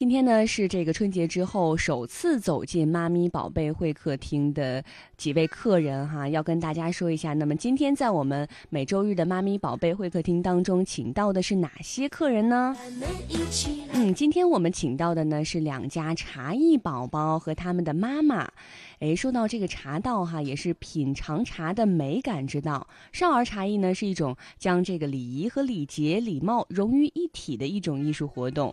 今天呢是这个春节之后首次走进妈咪宝贝会客厅的几位客人哈，要跟大家说一下。那么今天在我们每周日的妈咪宝贝会客厅当中，请到的是哪些客人呢？嗯，今天我们请到的呢是两家茶艺宝宝和他们的妈妈。哎，说到这个茶道哈，也是品尝茶的美感之道。少儿茶艺呢是一种将这个礼仪和礼节、礼貌融于一体的一种艺术活动。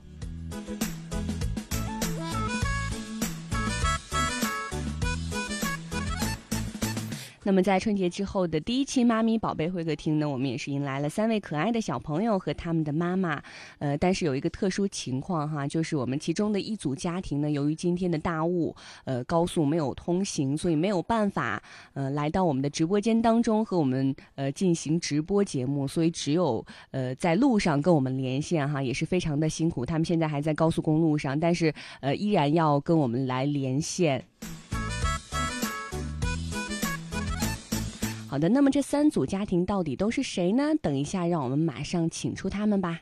那么在春节之后的第一期妈咪宝贝会客厅呢，我们也是迎来了三位可爱的小朋友和他们的妈妈。呃，但是有一个特殊情况哈，就是我们其中的一组家庭呢，由于今天的大雾，呃，高速没有通行，所以没有办法呃来到我们的直播间当中和我们呃进行直播节目，所以只有呃在路上跟我们连线哈，也是非常的辛苦。他们现在还在高速公路上，但是呃依然要跟我们来连线。好的，那么这三组家庭到底都是谁呢？等一下，让我们马上请出他们吧。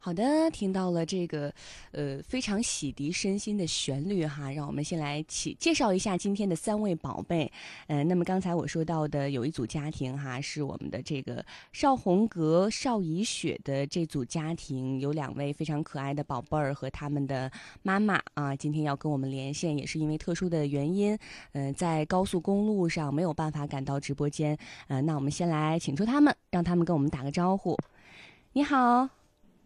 好的，听到了这个，呃，非常洗涤身心的旋律哈，让我们先来起介绍一下今天的三位宝贝。嗯，那么刚才我说到的有一组家庭哈，是我们的这个邵红格、邵怡雪的这组家庭，有两位非常可爱的宝贝儿和他们的妈妈啊，今天要跟我们连线，也是因为特殊的原因，嗯，在高速公路上没有办法赶到直播间。嗯，那我们先来请出他们，让他们跟我们打个招呼。你好。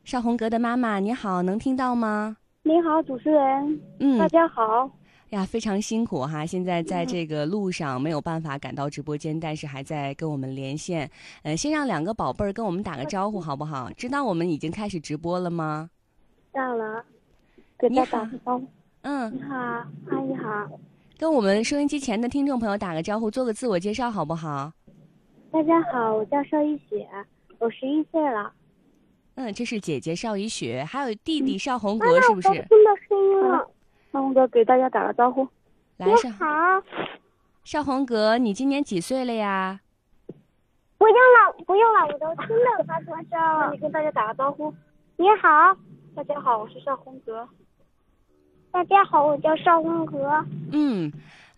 邵红格的妈妈，你好，能听到吗？你好，主持人。嗯，大家好。呀，非常辛苦哈，现在在这个路上没有办法赶到直播间，但是还在跟我们连线。呃，先让两个宝贝儿跟我们打个招呼好不好？知道我们已经开始直播了吗？到了。给大家打个招呼。嗯。你好，阿姨好。跟我们收音机前的听众朋友打个招呼，做个自我介绍好不好？大家好，我叫邵一雪，我十一岁了。嗯，这是姐姐邵雨雪，还有弟弟邵红格，是不是？听到声音了，邵红格给大家打个招呼。来，你好，邵红格，你今年几岁了呀？不用了，不用了，我都听到发出声了。你跟大家打个招呼。你好，大家好，我是邵红格。大家好，我叫邵红格。嗯。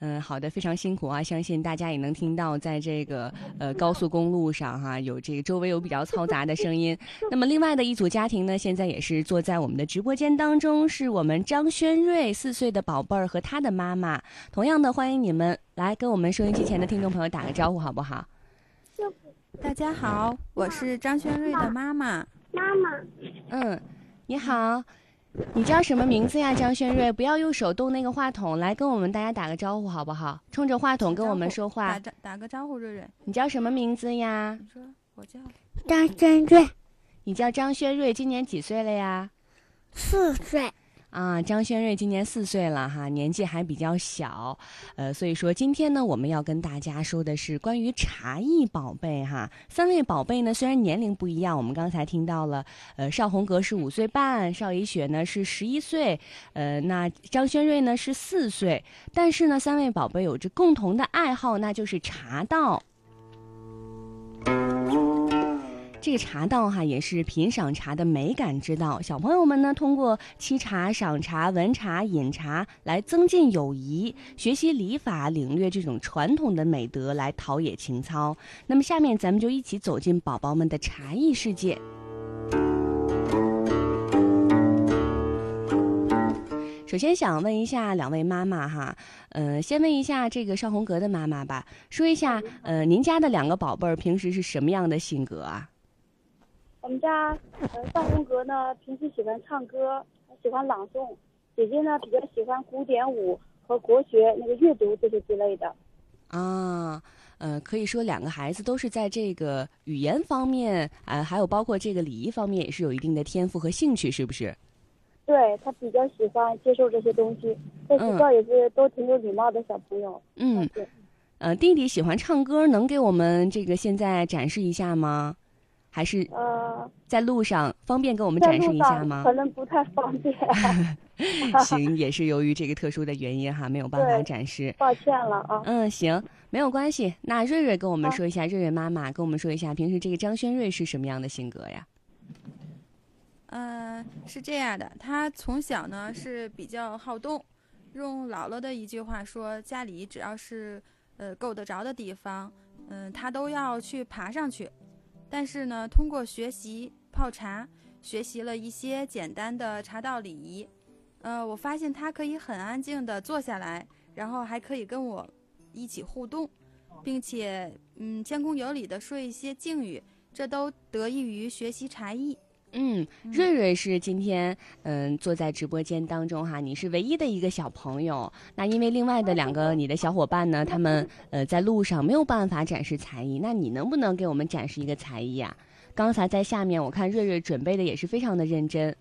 嗯，好的，非常辛苦啊！相信大家也能听到，在这个呃高速公路上哈，有这个周围有比较嘈杂的声音。那么另外的一组家庭呢，现在也是坐在我们的直播间当中，是我们张轩瑞四岁的宝贝儿和他的妈妈。同样的，欢迎你们来跟我们收音机前的听众朋友打个招呼，好不好？大家好，我是张轩瑞的妈妈。妈妈。嗯，你好。你叫什么名字呀，张轩瑞？不要用手动那个话筒，来跟我们大家打个招呼好不好？冲着话筒跟我们说话。打打个招呼，瑞瑞。你叫什么名字呀？你说，我叫张轩瑞。你叫张轩瑞，今年几岁了呀？四岁。啊，张轩瑞今年四岁了哈，年纪还比较小，呃，所以说今天呢，我们要跟大家说的是关于茶艺宝贝哈。三位宝贝呢，虽然年龄不一样，我们刚才听到了，呃，邵红格是五岁半，邵怡雪呢是十一岁，呃，那张轩瑞呢是四岁，但是呢，三位宝贝有着共同的爱好，那就是茶道。这个茶道哈也是品赏茶的美感之道。小朋友们呢，通过沏茶、赏茶、闻茶、饮茶来增进友谊，学习礼法，领略这种传统的美德，来陶冶情操。那么，下面咱们就一起走进宝宝们的茶艺世界。首先想问一下两位妈妈哈，呃，先问一下这个邵红格的妈妈吧，说一下，呃，您家的两个宝贝儿平时是什么样的性格啊？我们家呃邵红格呢，平时喜欢唱歌，喜欢朗诵；姐姐呢比较喜欢古典舞和国学那个阅读这些之类的。啊，呃，可以说两个孩子都是在这个语言方面，啊，还有包括这个礼仪方面，也是有一定的天赋和兴趣，是不是？对他比较喜欢接受这些东西，在学校也是都挺有礼貌的小朋友。嗯。呃，弟弟喜欢唱歌，能给我们这个现在展示一下吗？还是呃，在路上方便跟我们展示一下吗？可能不太方便，行，也是由于这个特殊的原因哈，没有办法展示。抱歉了啊。嗯，行，没有关系。那瑞瑞跟我们说一下，瑞瑞妈妈跟我们说一下，平时这个张轩瑞是什么样的性格呀？嗯、是这样的，他从小呢是比较好动，用姥姥的一句话说，家里只要是呃够得着的地方，嗯、他都要去爬上去。但是呢，通过学习泡茶，学习了一些简单的茶道礼仪，呃，我发现他可以很安静的坐下来，然后还可以跟我一起互动，并且嗯谦恭有礼的说一些敬语，这都得益于学习茶艺。嗯，瑞瑞是今天嗯坐在直播间当中哈，你是唯一的一个小朋友。那因为另外的两个你的小伙伴呢，他们呃在路上没有办法展示才艺，那你能不能给我们展示一个才艺啊？刚才在下面我看瑞瑞准备的也是非常的认真，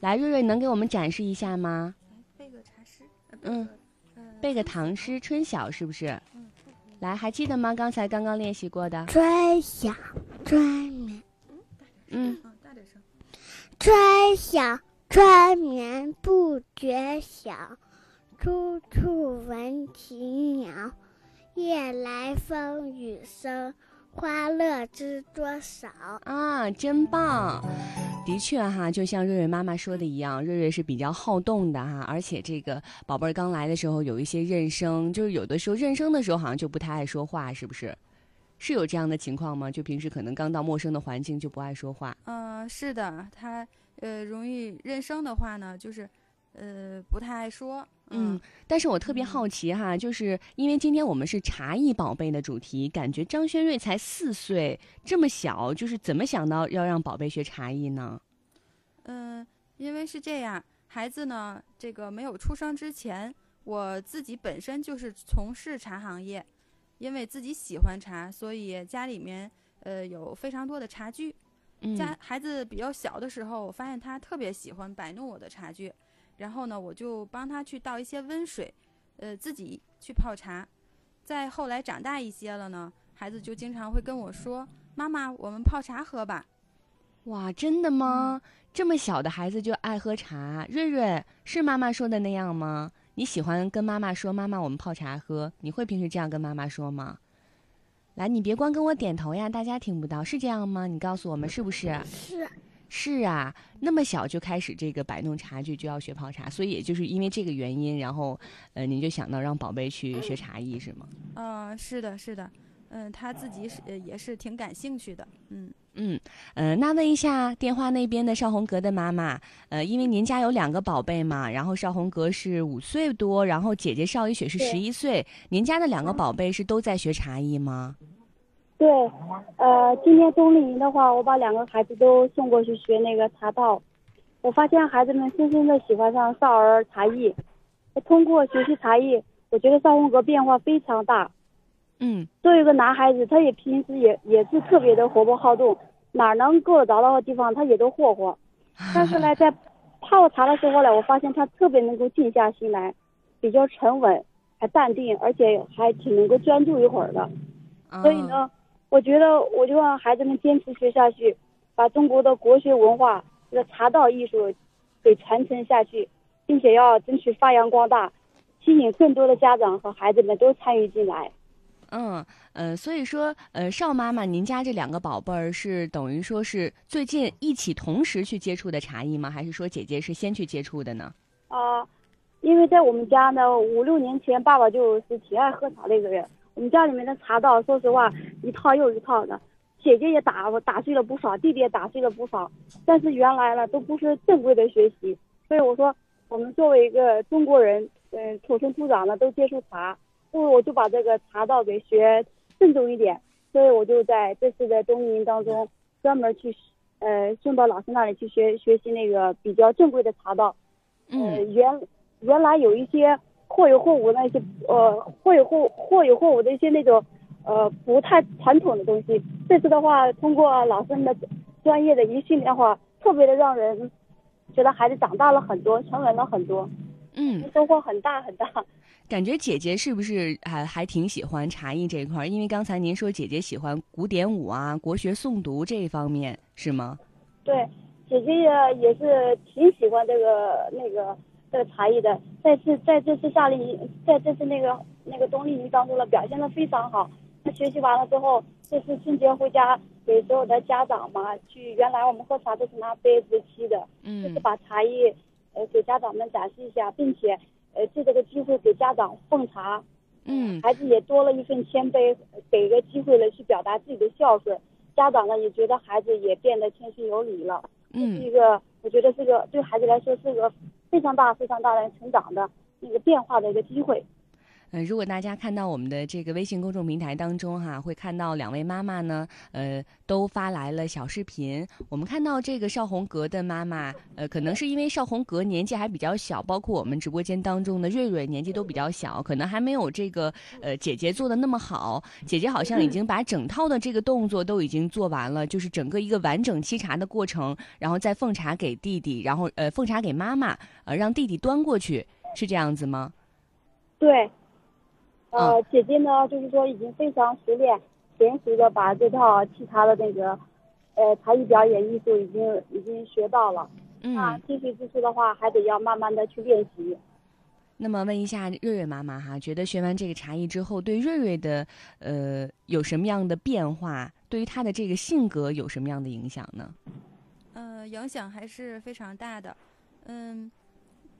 来，瑞瑞能给我们展示一下吗？背个茶诗，呃嗯，呃背个唐诗《春晓》是不是？来，还记得吗？刚才刚刚练习过的。春晓春眠，嗯，春晓春眠不觉晓，处处闻啼鸟。夜来风雨声，花落知多少。啊，真棒！的确哈，就像瑞瑞妈妈说的一样，瑞瑞是比较好动的哈，而且这个宝贝儿刚来的时候有一些认生，就是有的时候认生的时候好像就不太爱说话，是不是？是有这样的情况吗？就平时可能刚到陌生的环境就不爱说话。嗯、是的，他呃容易认生的话呢，就是呃不太爱说。嗯，但是我特别嗯好奇哈，就是因为今天我们是茶艺宝贝的主题，感觉张轩瑞才四岁，这么小，就是怎么想到要让宝贝学茶艺呢？嗯、因为是这样，孩子呢，这个没有出生之前，我自己本身就是从事茶行业，因为自己喜欢茶，所以家里面呃有非常多的茶具。嗯家孩子比较小的时候，我发现他特别喜欢摆弄我的茶具，然后呢，我就帮他去倒一些温水，呃，自己去泡茶。再后来长大一些了呢，孩子就经常会跟我说：“妈妈，我们泡茶喝吧。哇，真的吗？这么小的孩子就爱喝茶？瑞瑞是妈妈说的那样吗？你喜欢跟妈妈说“妈妈，我们泡茶喝”？你会平时这样跟妈妈说吗？来，你别光跟我点头呀，大家听不到，是这样吗？你告诉我们是不是？是是啊，那么小就开始这个摆弄茶具，就要学泡茶，所以也就是因为这个原因，然后呃，您就想到让宝贝去学茶艺是吗？”嗯、是的，是的，嗯、他自己是、呃、也是挺感兴趣的，嗯。嗯，呃，那问一下电话那边的邵红格的妈妈，呃，因为您家有两个宝贝嘛，然后邵红格是五岁多，然后姐姐邵一雪是对十一岁，您家的两个宝贝是都在学茶艺吗？对，呃，今天冬令营的话，我把两个孩子都送过去学那个茶道。我发现孩子们深深的喜欢上少儿茶艺。通过学习茶艺，我觉得邵红格变化非常大。嗯作为一个男孩子，他也平时也也是特别的活泼好动，哪儿能够得着的地方他也都霍霍。但是呢，在泡茶的时候呢，我发现他特别能够静下心来，比较沉稳，还淡定，而且还挺能够专注一会儿的。所以啊呢，我觉得我就让孩子们坚持学下去，把中国的国学文化这个茶道艺术给传承下去，并且要争取发扬光大，吸引更多的家长和孩子们都参与进来。嗯呃，所以说呃，邵妈妈，您家这两个宝贝儿是等于说是最近一起同时去接触的茶艺吗？还是说姐姐是先去接触的呢？啊、因为在我们家呢，五六年前爸爸就是挺爱喝茶的一个人。我们家里面的茶道，说实话，一套又一套的。姐姐也打打碎了不少，弟弟也打碎了不少。但是原来呢，都不是正规的学习。所以我说，我们作为一个中国人，嗯、土生土长的都接触茶，不如我就把这个茶道给学正宗一点。所以我就在这次的冬令营当中，专门去，呃，送到老师那里去学学习那个比较正规的茶道。呃，嗯原原来有一些或有或无的那些呃或有或或有或无的一些那种呃不太传统的东西。这次的话，通过老师们的专业的一训练的话，特别的让人觉得孩子长大了很多，沉稳了很多。嗯，收获很大很大。感觉姐姐是不是还还挺喜欢茶艺这一块儿？因为刚才您说姐姐喜欢古典舞啊、国学诵读这一方面，是吗？对，姐姐也也是挺喜欢这个那个这个茶艺的。在这在这次夏令营，在这次那个那个冬令营当中呢，表现的非常好。她学习完了之后，这次春节回家给所有的家长嘛，去原来我们喝茶都是拿杯子沏的，就是把茶艺呃给家长们展示一下，并且呃借这个机会给家长奉茶。嗯孩子也多了一份谦卑，给个机会了去表达自己的孝顺。家长呢也觉得孩子也变得谦逊有礼了。是嗯一个，我觉得这个对孩子来说是个非常大、非常大的成长的那个变化的一个机会。呃，如果大家看到我们的这个微信公众平台当中哈，会看到两位妈妈呢，呃，都发来了小视频。我们看到这个邵红格的妈妈，呃，可能是因为邵红格年纪还比较小，包括我们直播间当中的瑞瑞年纪都比较小，可能还没有这个呃姐姐做的那么好。姐姐好像已经把整套的这个动作都已经做完了，就是整个一个完整沏茶的过程，然后再奉茶给弟弟，然后呃奉茶给妈妈，呃让弟弟端过去，是这样子吗？对，呃，嗯姐姐呢，就是说已经非常熟练、娴熟的把这套其他的那个，呃，茶艺表演艺术已经已经学到了。那嗯。精髓之处的话，还得要慢慢的去练习。那么问一下瑞瑞妈妈哈，觉得学完这个茶艺之后，对瑞瑞的呃有什么样的变化？对于他的这个性格有什么样的影响呢？呃，影响还是非常大的。嗯，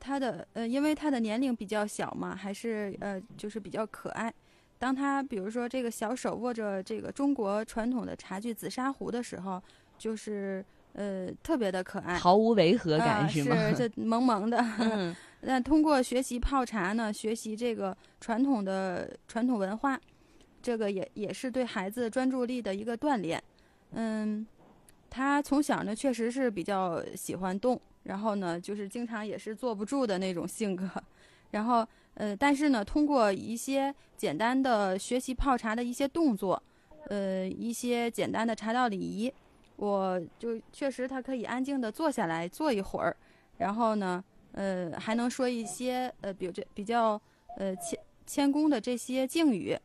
他的呃，因为他的年龄比较小嘛，还是呃，就是比较可爱。当他比如说这个小手握着这个中国传统的茶具紫砂壶的时候，就是呃特别的可爱，毫无违和感、啊、是吗？这 萌萌的。嗯那通过学习泡茶呢，学习这个传统的传统文化，这个也也是对孩子专注力的一个锻炼。嗯，他从小呢确实是比较喜欢动，然后呢就是经常也是坐不住的那种性格。然后呃，但是呢，通过一些简单的学习泡茶的一些动作，呃，一些简单的茶道礼仪，我就确实他可以安静的坐下来坐一会儿，然后呢。呃，还能说一些呃，比这比较呃谦谦恭的这些敬语，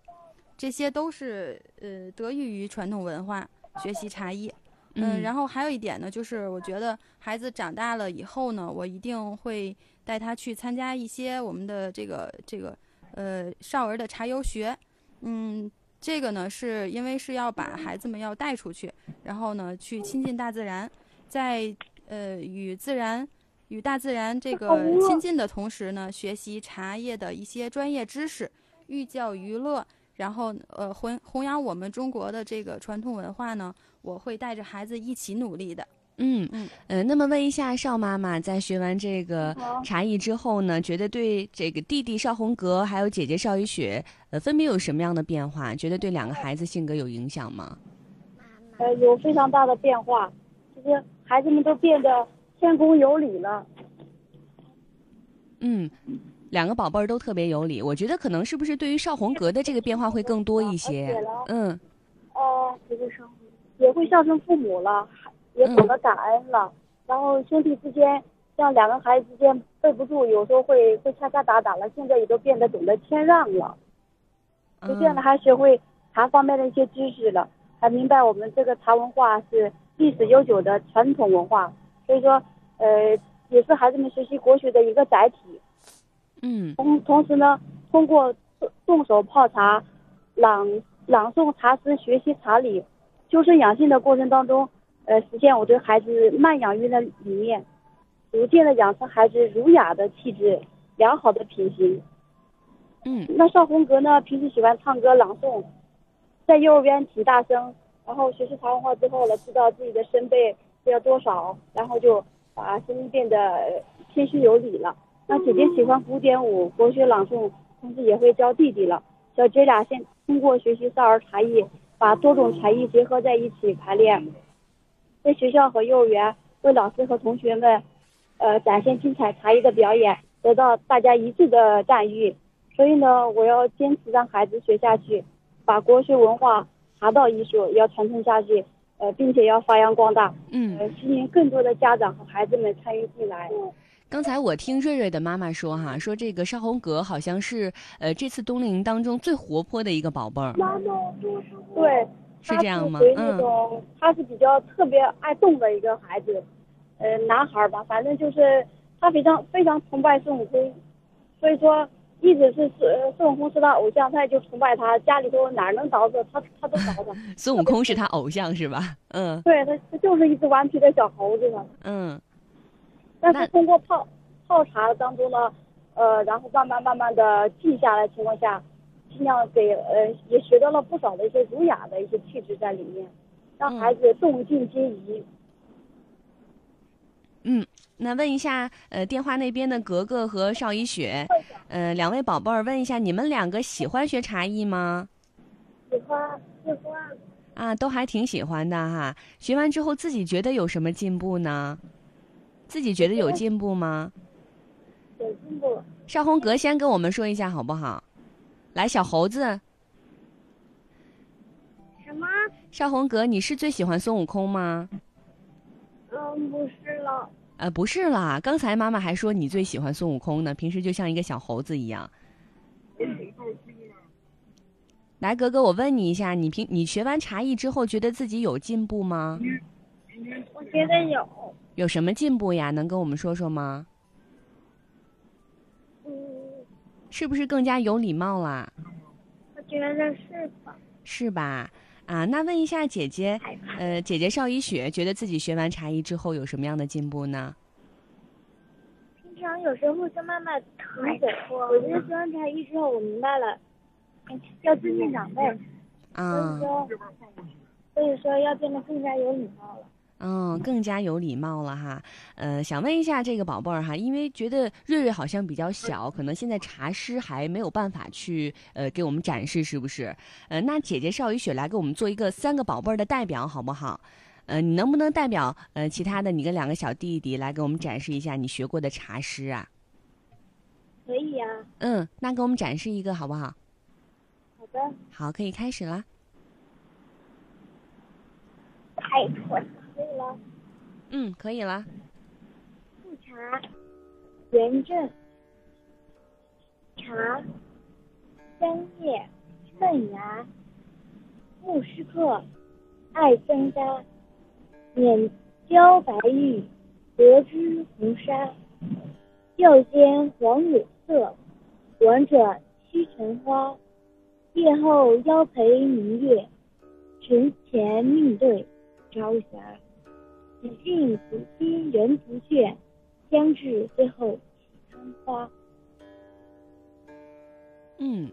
这些都是呃得益于传统文化学习茶艺。嗯，然后还有一点呢，就是我觉得孩子长大了以后呢，我一定会带他去参加一些我们的这个这个呃少儿的茶游学。嗯，这个呢是因为是要把孩子们要带出去，然后呢去亲近大自然，在呃与自然。与大自然这个亲近的同时呢，学习茶叶的一些专业知识，寓教于乐，然后呃弘弘扬我们中国的这个传统文化呢，我会带着孩子一起努力的。嗯嗯呃，那么问一下邵妈妈，在学完这个茶艺之后呢，觉得对这个弟弟邵红格还有姐姐邵雨雪，呃，分别有什么样的变化？觉得对两个孩子性格有影响吗？呃，有非常大的变化，就是孩子们都变得谦恭有礼了。嗯，两个宝贝儿都特别有礼，我觉得可能是不是对于邵红格的这个变化会更多一些？嗯呃，也会孝也会孝顺父母了，也懂得感恩了。然后兄弟之间，像两个孩子之间背不住，有时候会会掐掐打打了，现在也都变得懂得谦让了。逐渐的还学会茶方面的一些知识了，还明白我们这个茶文化是历史悠久的传统文化，所以说，呃，也是孩子们学习国学的一个载体。嗯同同时呢，通过动动手泡茶、朗朗诵茶诗、学习茶理、修身养性的过程当中，呃，实现我对孩子慢养育的理念，逐渐的养成孩子儒雅的气质、良好的品行。嗯那邵红格呢，平时喜欢唱歌朗诵，在幼儿园挺大声，然后学习茶文化之后了，知道自己的声贝要多少，然后就把声音变得呃谦虚有礼了。那姐姐喜欢古典舞、国学朗诵，同时也会教弟弟了。小姐俩先通过学习少儿茶艺，把多种才艺结合在一起排练，在学校和幼儿园为老师和同学们，呃，展现精彩才艺的表演，得到大家一致的赞誉。所以呢，我要坚持让孩子学下去，把国学文化、茶道艺术要传承下去，呃，并且要发扬光大，嗯。呃，吸引更多的家长和孩子们参与进来。刚才我听瑞瑞的妈妈说哈，说这个邵红格好像是呃这次冬令营当中最活泼的一个宝贝儿，对，是这样吗他是属于那嗯种，他是比较特别爱动的一个孩子，呃，男孩儿吧，反正就是他非常非常崇拜孙悟空，所以说一直是孙孙悟空是他偶像，他也就崇拜他，家里头哪儿能找着他他都找着。孙悟空是他偶像是吧？嗯对他，他就是一只顽皮的小猴子嘛。嗯那但是通过泡泡茶当中呢，呃，然后慢慢慢慢的静下来情况下，尽量给呃也学到了不少的一些儒雅的一些气质在里面，让嗯孩子动静皆宜。嗯。那问一下，呃，电话那边的格格和邵一雪，呃，两位宝贝儿，问一下，你们两个喜欢学茶艺吗？喜欢喜欢啊，都还挺喜欢的哈。学完之后自己觉得有什么进步呢？自己觉得有进步吗？有进步。邵红格先跟我们说一下好不好？来，小猴子，什么？邵红格，你是最喜欢孙悟空吗？嗯，不是了。呃，不是啦，刚才妈妈还说你最喜欢孙悟空呢，平时就像一个小猴子一样。来，格格，我问你一下，你平你学完茶艺之后，觉得自己有进步吗？我觉得有。有什么进步呀？能跟我们说说吗？嗯，是不是更加有礼貌啦？我觉得是吧？是吧？啊，那问一下姐姐，呃，姐姐邵一雪觉得自己学完茶艺之后有什么样的进步呢？平常有时候就慢慢特别我觉得学完茶艺之后，我明白了，要尊敬长辈，所啊以，说，所以说要变得更加有礼貌了。嗯，更加有礼貌了哈。呃，想问一下这个宝贝儿哈，因为觉得瑞瑞好像比较小，可能现在茶师还没有办法去呃给我们展示，是不是？呃，那姐姐邵雨雪来给我们做一个三个宝贝儿的代表，好不好？呃，你能不能代表呃其他的你跟两个小弟弟来给我们展示一下你学过的茶师啊？可以呀、嗯，那给我们展示一个好不好？好的。好，可以开始啦。太蠢了，可以了。嗯，可以了。复查，炎症，茶，香叶，嫩芽，木须克，艾森楂，碾椒白玉，得之红砂，药间黄乳色，转转七成花，夜后邀陪明月，晨前命对朝霞。子敬子期人不倦，将至最后花。嗯，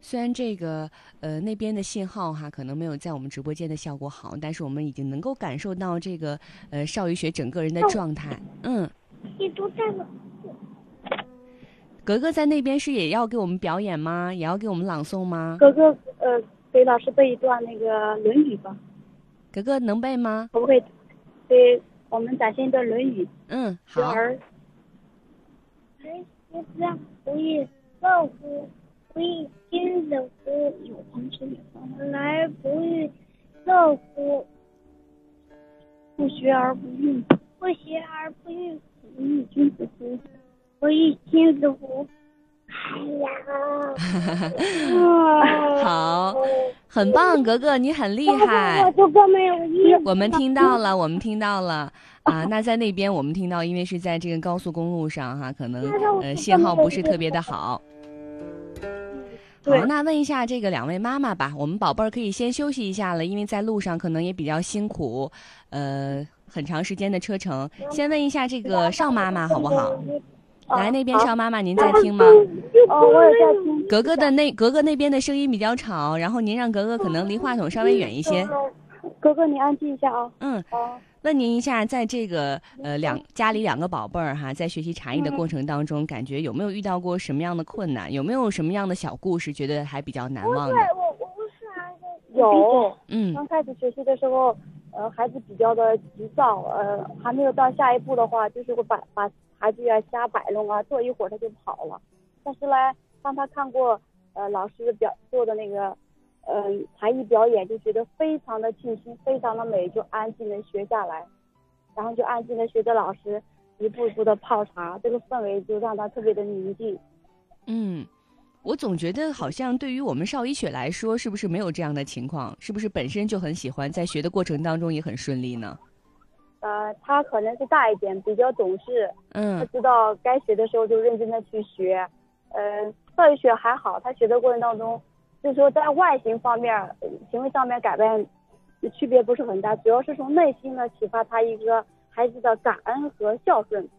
虽然这个呃那边的信号哈可能没有在我们直播间的效果好，但是我们已经能够感受到这个呃邵雨雪整个人的状态。嗯，你都在了。格格在那边是也要给我们表演吗？也要给我们朗诵吗？格格，呃，给老师背一段那个《论语》吧，格格能背吗？可不可以？给我们展现一段《论语》。嗯，好。学而来学子不亦乐乎？不亦君子乎？有朋自远方来不亦乐乎？不学而不愠，不学而不愠，不亦君子乎？不亦君子乎？哎呀，好，很棒，格格，你很厉害。这个没有意我们听到了，我们听到了啊！那在那边我们听到，因为是在这个高速公路上哈，可能呃信号不是特别的好。好，那问一下这个两位妈妈吧，我们宝贝儿可以先休息一下了，因为在路上可能也比较辛苦，呃，很长时间的车程。先问一下这个邵妈妈好不好？来，那边邵妈妈您在听吗？哦，我也在听。格格的那格格那边的声音比较吵，然后您让格格可能离话筒稍微远一些。格格，你安静一下啊。嗯，啊，问您一下，在这个呃两家里两个宝贝儿哈，在学习茶艺的过程当中，感觉有没有遇到过什么样的困难？有没有什么样的小故事，觉得还比较难忘的？有。嗯刚开始学习的时候，呃，孩子比较的急躁，呃，还没有到下一步的话，就是会把把孩子呀瞎摆弄啊，坐一会儿他就跑了。但是呢，当他看过呃老师表做的那个，呃才艺表演，就觉得非常的清新，非常的美，就安静的学下来，然后就安静的学着老师，一步一步的泡茶，这个氛围就让他特别的宁静。嗯，我总觉得好像对于我们邵一雪来说，是不是没有这样的情况？是不是本身就很喜欢，在学的过程当中也很顺利呢？呃，他可能是大一点，比较懂事，他嗯知道该学的时候就认真的去学。呃，教育学还好，他学的过程当中，就是说在外形方面、呃行为上面改变区别不是很大，主要是从内心呢启发他一个孩子的感恩和孝顺。说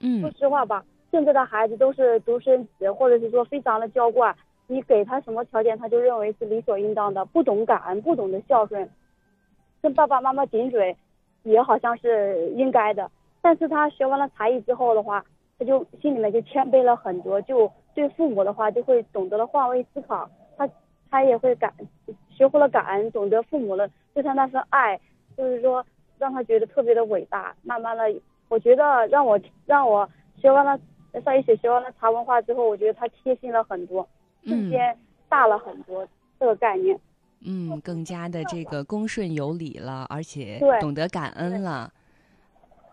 嗯实话吧，现在的孩子都是独生子，或者是说非常的娇惯，你给他什么条件，他就认为是理所应当的，不懂感恩，不懂得孝顺，跟爸爸妈妈顶嘴，也好像是应该的。但是他学完了才艺之后的话，他就心里面就谦卑了很多，就对父母的话就会懂得了换位思考，他他也会感学会了感恩，懂得父母的对他那份爱，就是说让他觉得特别的伟大。慢慢的，我觉得让我让我学完了上一学学完了茶文化之后，我觉得他贴心了很多，瞬嗯间大了很多这个概念。嗯，更加的这个恭顺有礼了，而且对懂得感恩了。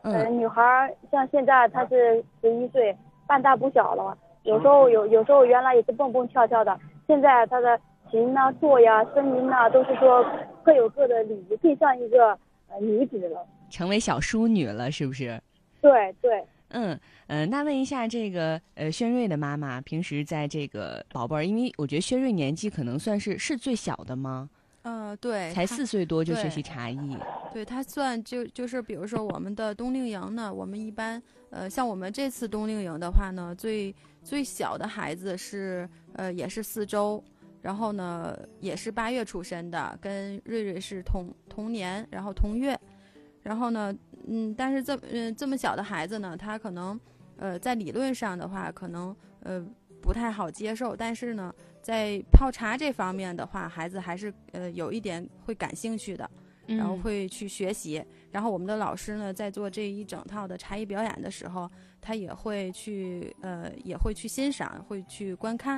呃，嗯女孩儿像现在她是十一岁，半大不小了。有时候有有时候原来也是蹦蹦跳跳的，现在她的行呐、坐呀、声音呐，都是说各有各的礼仪，更像一个呃女子了。成为小淑女了，是不是？对对，嗯呃，那问一下这个呃轩瑞的妈妈，平时在这个宝贝儿，因为我觉得轩瑞年纪可能算是是最小的吗？呃，对，才四岁多就学习茶艺。对，他算就就是比如说我们的冬令营呢，我们一般呃像我们这次冬令营的话呢，最最小的孩子是呃也是四周，然后呢也是八月出生的，跟瑞瑞是同同年，然后同月，然后呢嗯，但是这嗯、这么小的孩子呢，他可能呃在理论上的话可能呃不太好接受，但是呢在泡茶这方面的话，孩子还是呃有一点会感兴趣的。然后嗯会去学习。然后我们的老师呢，在做这一整套的茶艺表演的时候，他也会去呃，也会去欣赏，会去观看。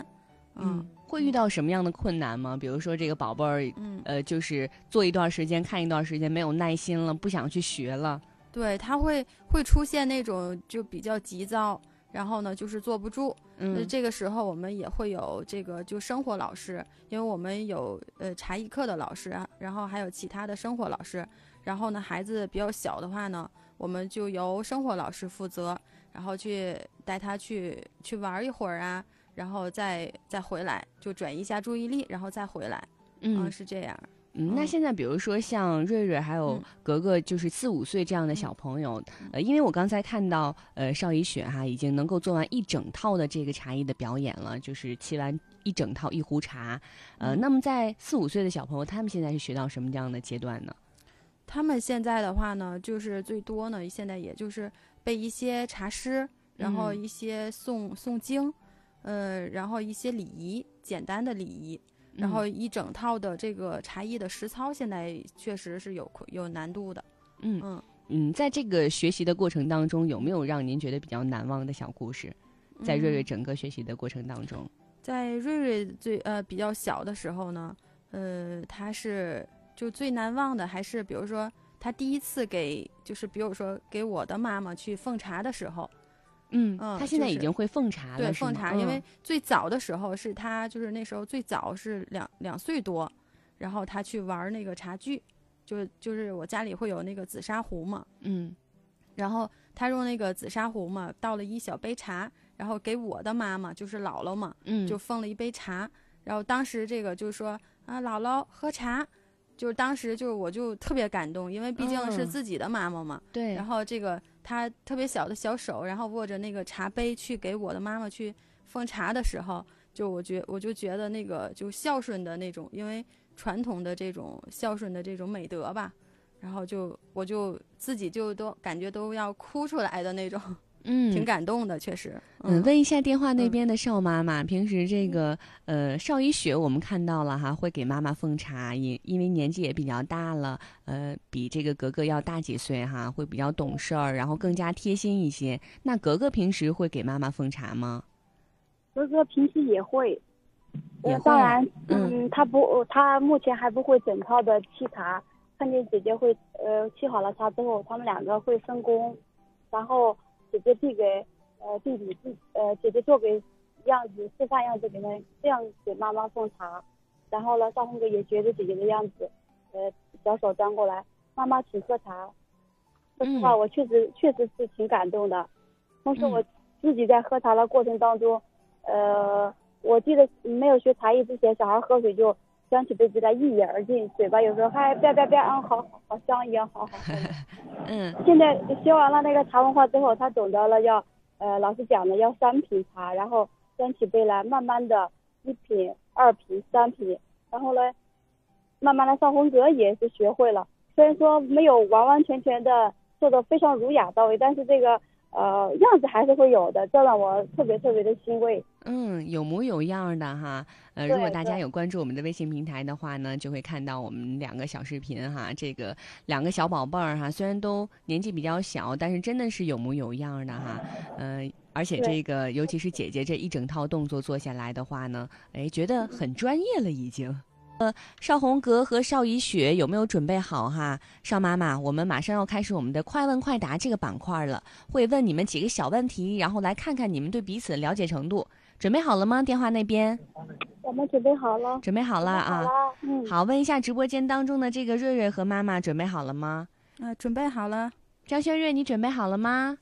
嗯嗯，会遇到什么样的困难吗？比如说这个宝贝儿，嗯，呃，就是做一段时间看一段时间没有耐心了，不想去学了。对，他会会出现那种就比较急躁，然后呢就是坐不住。那嗯这个时候我们也会有这个就生活老师，因为我们有呃茶艺课的老师啊，然后还有其他的生活老师。然后呢，孩子比较小的话呢，我们就由生活老师负责，然后去带他去去玩一会儿啊，然后再再回来，就转移一下注意力，然后再回来。嗯是这样。嗯，那嗯。现在比如说像瑞瑞还有嗯。格格，就是四五岁这样的小朋友，呃，因为我刚才看到呃邵以雪哈已经能够做完一整套的这个茶艺的表演了，就是沏完一整套一壶茶，呃，嗯。那么在四五岁的小朋友，他们现在是学到什么样的阶段呢？他们现在的话呢，就是最多呢，现在也就是背一些茶诗，然后嗯。一些诵诵经，呃，然后一些礼仪，简单的礼仪，然后一整套的这个茶艺的实操，现在确实是有困有难度的。嗯嗯，嗯，在这个学习的过程当中，有没有让您觉得比较难忘的小故事？在瑞瑞嗯整个学习的过程当中，在瑞瑞最呃比较小的时候呢，呃，他是就最难忘的还是比如说他第一次给就是比如说给我的妈妈去奉茶的时候，嗯嗯他现在已经会奉茶了，对，奉茶，因为嗯。最早的时候是他，就是那时候最早是两两岁多，然后他去玩那个茶具，就就是我家里会有那个紫砂壶嘛，嗯。然后他用那个紫砂壶嘛，倒了一小杯茶，然后给我的妈妈，就是姥姥嘛，嗯，就奉了一杯茶，然后当时这个就说啊，姥姥喝茶，就是当时就是我就特别感动，因为毕竟是嗯自己的妈妈嘛，对，然后这个他特别小的小手，然后握着那个茶杯去给我的妈妈去奉茶的时候，就我觉我就觉得那个就孝顺的那种，因为传统的这种孝顺的这种美德吧，然后就我就自己就都感觉都要哭出来的那种，嗯挺感动的，确实。嗯，问一下电话那嗯边的邵妈妈，平时这个呃邵一雪我们看到了哈，会给妈妈奉茶，因因为年纪也比较大了，呃，比这个格格要大几岁哈，会比较懂事儿，然后更加贴心一些。那格格平时会给妈妈奉茶吗？格格平时也会，呃，也会当然，嗯嗯，他不，他目前还不会整套的沏茶，看见姐姐会，呃，沏好了茶之后，他们两个会分工，然后姐姐递给呃弟弟，弟呃姐姐做给样子示范样子给他这样给妈妈奉茶，然后呢，少红哥也学着姐姐的样子，呃小手端过来，妈妈请喝茶。说实话，嗯我确实确实是挺感动的。同时，嗯我自己在喝茶的过程当中，呃，我记得没有学茶艺之前，小孩喝水就端起杯子来一饮而尽，嘴巴有时候还吧吧吧，嗯，好好好香一样，好好喝。嗯现在学完了那个茶文化之后，他懂得了要，呃，老师讲的要三品茶，然后端起杯来，慢慢的一品、二品、三品，然后呢，慢慢的上红格也是学会了。虽然说没有完完全全的做的非常儒雅到位，但是这个呃样子还是会有的，这让我特别特别的欣慰。嗯，有模有样的哈。呃，如果大家有关注我们的微信平台的话呢，就会看到我们两个小视频哈。这个两个小宝贝儿哈，虽然都年纪比较小，但是真的是有模有样的哈。嗯、而且这个尤其是姐姐这一整套动作做下来的话呢，哎，觉得很专业了已经。呃，邵红格和邵怡雪有没有准备好哈？邵妈妈，我们马上要开始我们的快问快答这个板块了，会问你们几个小问题，然后来看看你们对彼此的了解程度。准备好了吗？电话那边我们准备好了。准备好了啊！好了，嗯，好，问一下直播间当中的这个瑞瑞和妈妈准备好了吗？呃，准备好了。张轩瑞，你准备好了吗？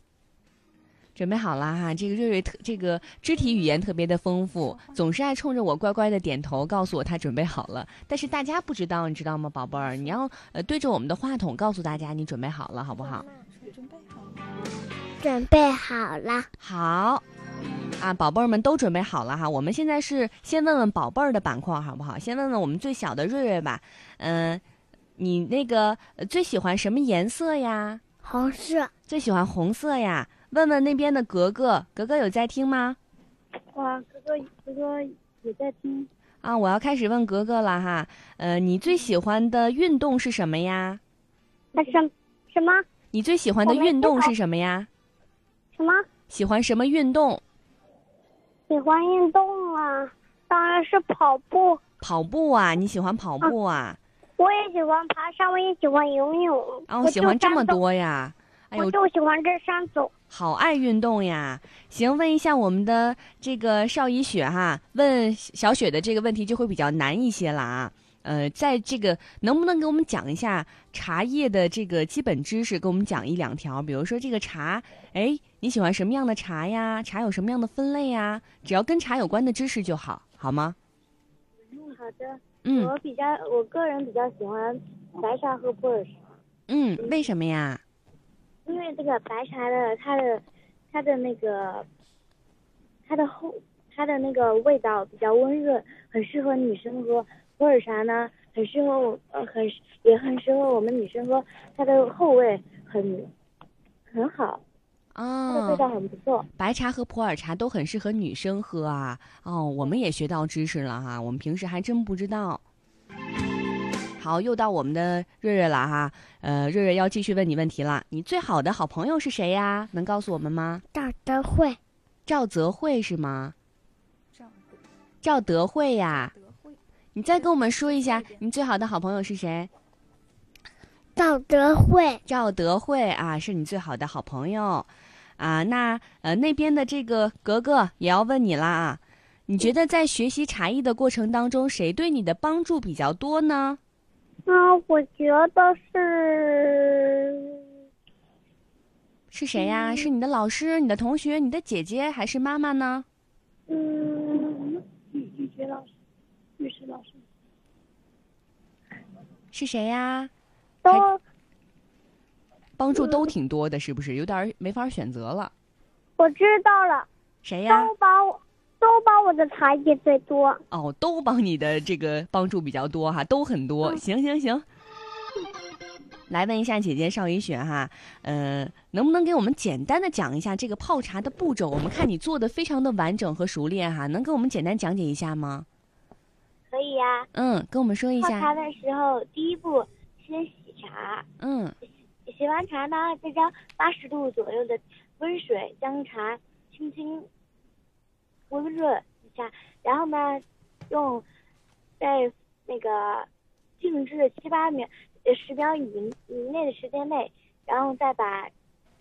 准备好了哈，这个瑞瑞特这个肢体语言特别的丰富，总是爱冲着我乖乖的点头，告诉我他准备好了。但是大家不知道，你知道吗，宝贝儿？你要呃对着我们的话筒告诉大家你准备好了，好不好？准备好了。准备好了，好，啊，宝贝儿们都准备好了哈。我们现在是先问问宝贝儿的板块，好不好？先问问我们最小的瑞瑞吧。嗯、你那个呃最喜欢什么颜色呀？红色，最喜欢红色呀？问问那边的格格，格格有在听吗？哇，格格格格也在听。啊，我要开始问格格了哈。呃，你最喜欢的运动是什么呀？那什什么你最喜欢的运动是什么呀？什么喜欢什么运动？喜欢运动啊？当然是跑步。跑步啊？你喜欢跑步啊？我也喜欢爬山，我也喜欢游泳。啊，我喜欢这么，多呀？哎呦我，就喜欢这山走。好爱运动呀！行，问一下我们的这个邵一雪哈，问小雪的这个问题就会比较难一些了啊。呃，在这个能不能给我们讲一下茶叶的这个基本知识，给我们讲一两条？比如说这个茶，哎，你喜欢什么样的茶呀？茶有什么样的分类呀？只要跟茶有关的知识就好，好吗？嗯，好的。嗯我比较，我个人比较喜欢白茶和普洱茶，嗯，为什么呀？因为这个白茶的它的它的那个它的后它的那个味道比较温润，很适合女生喝。普洱茶呢，很适合我呃很也很适合我们女生喝，它的后味很很好，它的味哦，道很不错。白茶和普洱茶都很适合女生喝啊。哦，我们也学到知识了哈，我们平时还真不知道。好，又到我们的瑞瑞了哈。呃，瑞瑞要继续问你问题了。你最好的好朋友是谁呀？能告诉我们吗？赵德惠，赵泽慧是吗？赵德赵德慧呀。德惠。你再跟我们说一下，你最好的好朋友是谁？赵德惠，赵德惠啊，是你最好的好朋友啊。那呃，那边的这个格格也要问你啦啊。你觉得在学习茶艺的过程当中，谁对你的帮助比较多呢？啊，我觉得是是谁呀？是你的老师、你的同学、你的姐姐，还是妈妈呢？嗯，律师老师。是谁呀？都帮助都挺多的，是不是？有点儿没法选择了。我知道了，谁呀？都帮我都帮我的茶叶最多。哦，都帮你的这个帮助比较多哈，都很多。行行行，来问一下姐姐邵雨雪哈，呃，能不能给我们简单的讲一下这个泡茶的步骤？我们看你做的非常的完整和熟练哈，能给我们简单讲解一下吗？可以呀、嗯，跟我们说一下。泡茶。的时候，第一步先洗茶，嗯。洗完茶呢，再将八十度左右的温水将茶轻轻温润一下，然后呢，用在那个静置七八秒、呃十秒以以内的时间内，然后再把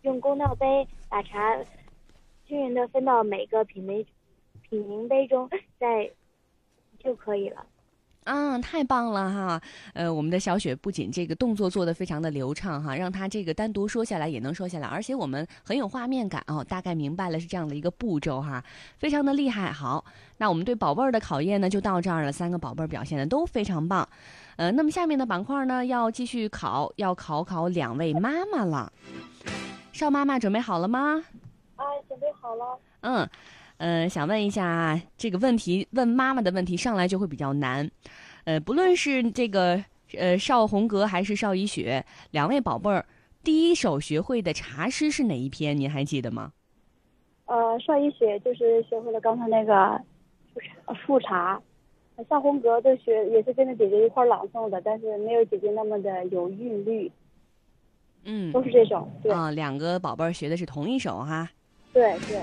用公道杯把茶均匀的分到每个品杯品茗杯中，再就可以了。啊，太棒了哈！呃，我们的小雪不仅这个动作做得非常的流畅哈，让她这个单独说下来也能说下来，而且我们很有画面感哦，大概明白了是这样的一个步骤哈，非常的厉害。好，那我们对宝贝儿的考验呢就到这儿了，三个宝贝儿表现的都非常棒。呃，那么下面的板块呢要继续考，要考考两位妈妈了。邵妈妈准备好了吗？啊，准备好了。嗯。呃，想问一下这个问题，问妈妈的问题上来就会比较难。呃，不论是这个呃邵红格还是邵一雪两位宝贝儿，第一首学会的茶诗是哪一篇？您还记得吗？呃，邵一雪就是学会了刚才那个复茶。邵红格的学也是跟着姐姐一块朗诵的，但是没有姐姐那么的有韵律。嗯，都是这首。对啊，两个宝贝儿学的是同一首哈。对对。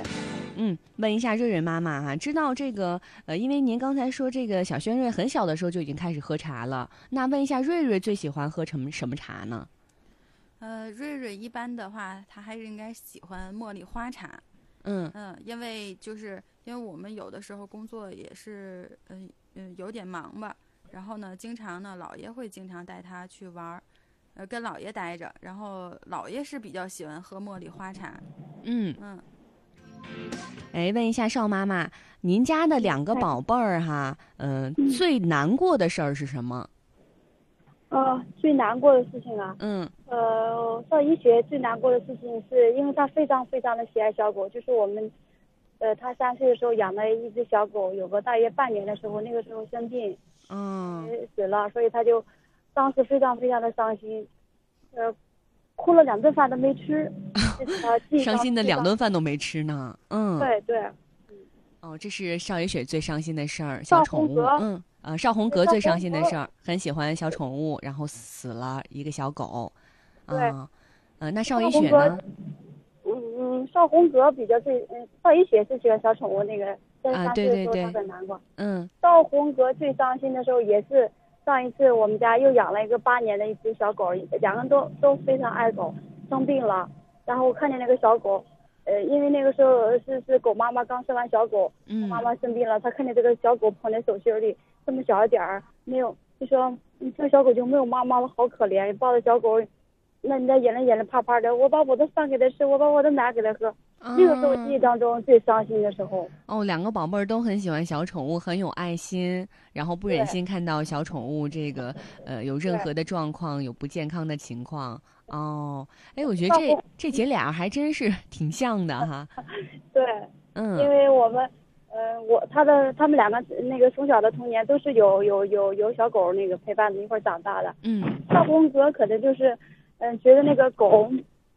嗯，问一下瑞瑞妈妈哈，知道这个呃，因为您刚才说这个小轩瑞很小的时候就已经开始喝茶了，那问一下瑞瑞最喜欢喝什么什么茶呢？呃，瑞瑞一般的话，他还是应该喜欢茉莉花茶。嗯嗯，因为就是因为我们有的时候工作也是嗯嗯有点忙吧，然后呢，经常呢，姥爷会经常带他去玩儿，呃，跟姥爷待着，然后姥爷是比较喜欢喝茉莉花茶。嗯嗯。哎，问一下邵妈妈，您家的两个宝贝儿哈，嗯，最难过的事儿是什么？呃，最难过的事情啊，嗯，呃，邵一学最难过的事情是因为他非常非常的喜爱小狗，就是我们，呃，他三岁的时候养了一只小狗，有个大约半年的时候，那个时候生病，嗯，死了，所以他就当时非常非常的伤心，呃。哭了两顿饭都没吃，伤心的两顿饭都没吃呢。嗯，对对，哦，这是邵雨雪最伤心的事儿，小宠物。嗯，呃，邵红格最伤心的事儿，很喜欢小宠物，然后死了一个小狗。对，呃，那邵雨雪呢？嗯嗯，邵红格比较最，嗯，邵雨雪是喜欢小宠物那个，在三岁的时候他很难过。嗯，邵红格最伤心的时候也是。上一次我们家又养了一个八年的一只小狗，两个人都都非常爱狗，生病了，然后我看见那个小狗，呃，因为那个时候是是狗妈妈刚生完小狗，嗯，妈妈生病了，他看见这个小狗捧在手心里，这么小一点儿，没有，就说你这个小狗就没有妈妈了，好可怜，抱着小狗，那你家眼泪眼泪啪啪的，我把我的饭给它吃，我把我的奶给它喝。那个是我记忆当中最伤心的时候。哦，两个宝贝儿都很喜欢小宠物，很有爱心，然后不忍心看到小宠物这个呃有任何的状况，有不健康的情况。哦，哎，我觉得这这姐俩还真是挺像的哈。对，嗯，因为我们，呃，我他的他们两个那个从小的童年都是有有有有小狗那个陪伴着一块长大的。嗯，大红哥可能就是，嗯，觉得那个狗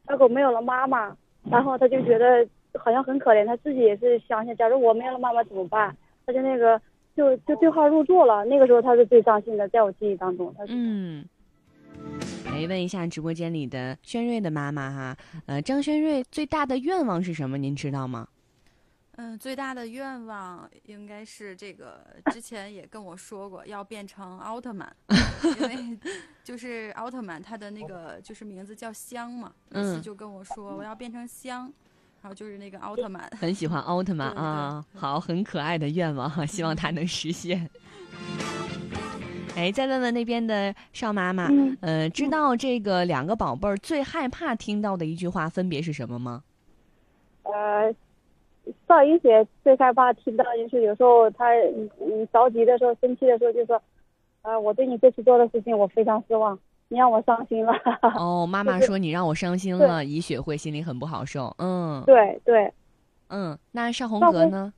小狗没有了妈妈。然后他就觉得好像很可怜，他自己也是想想，假如我没了妈妈怎么办？他就那个就就对号入座了。那个时候他是最伤心的，在我记忆当中，他是。嗯。来问一下直播间里的轩瑞的妈妈哈，呃，张轩瑞最大的愿望是什么？您知道吗？嗯，最大的愿望应该是这个，之前也跟我说过，要变成奥特曼，因为就是奥特曼他的那个就是名字叫香嘛，每次就跟我说我要变成香，然后就是那个奥特曼，很喜欢奥特曼 啊，好，很可爱的愿望哈，希望他能实现。哎，再问问那边的邵妈妈，呃，知道这个两个宝贝儿最害怕听到的一句话分别是什么吗？呃。邵一雪最害怕听到就是有时候她嗯嗯着急的时候生气的时候就说，啊我对你这次做的事情我非常失望，你让我伤心了。哦，妈妈说你让我伤心了，以雪会心里很不好受。嗯，对对，嗯，那邵红格呢？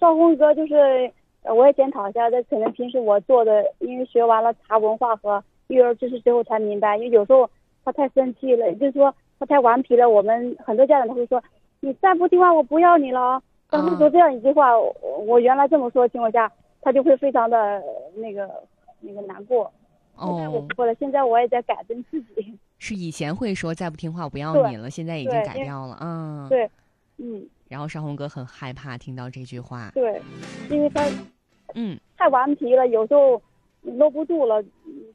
邵红格就是我也检讨一下，这可能平时我做的，因为学完了茶文化和育儿知识之后才明白，因为有时候他太生气了，就是说他太顽皮了，我们很多家长都会说。你再不听话，我不要你了。当时说这样一句话，我原来这么说的情况下，他就会非常的那个那个难过。现在我不会了，现在我也在改正自己。是以前会说再不听话我不要你了，现在已经改掉了。嗯，对，嗯。然后少红哥很害怕听到这句话。对，因为他，嗯，太顽皮了，有时候搂不住了，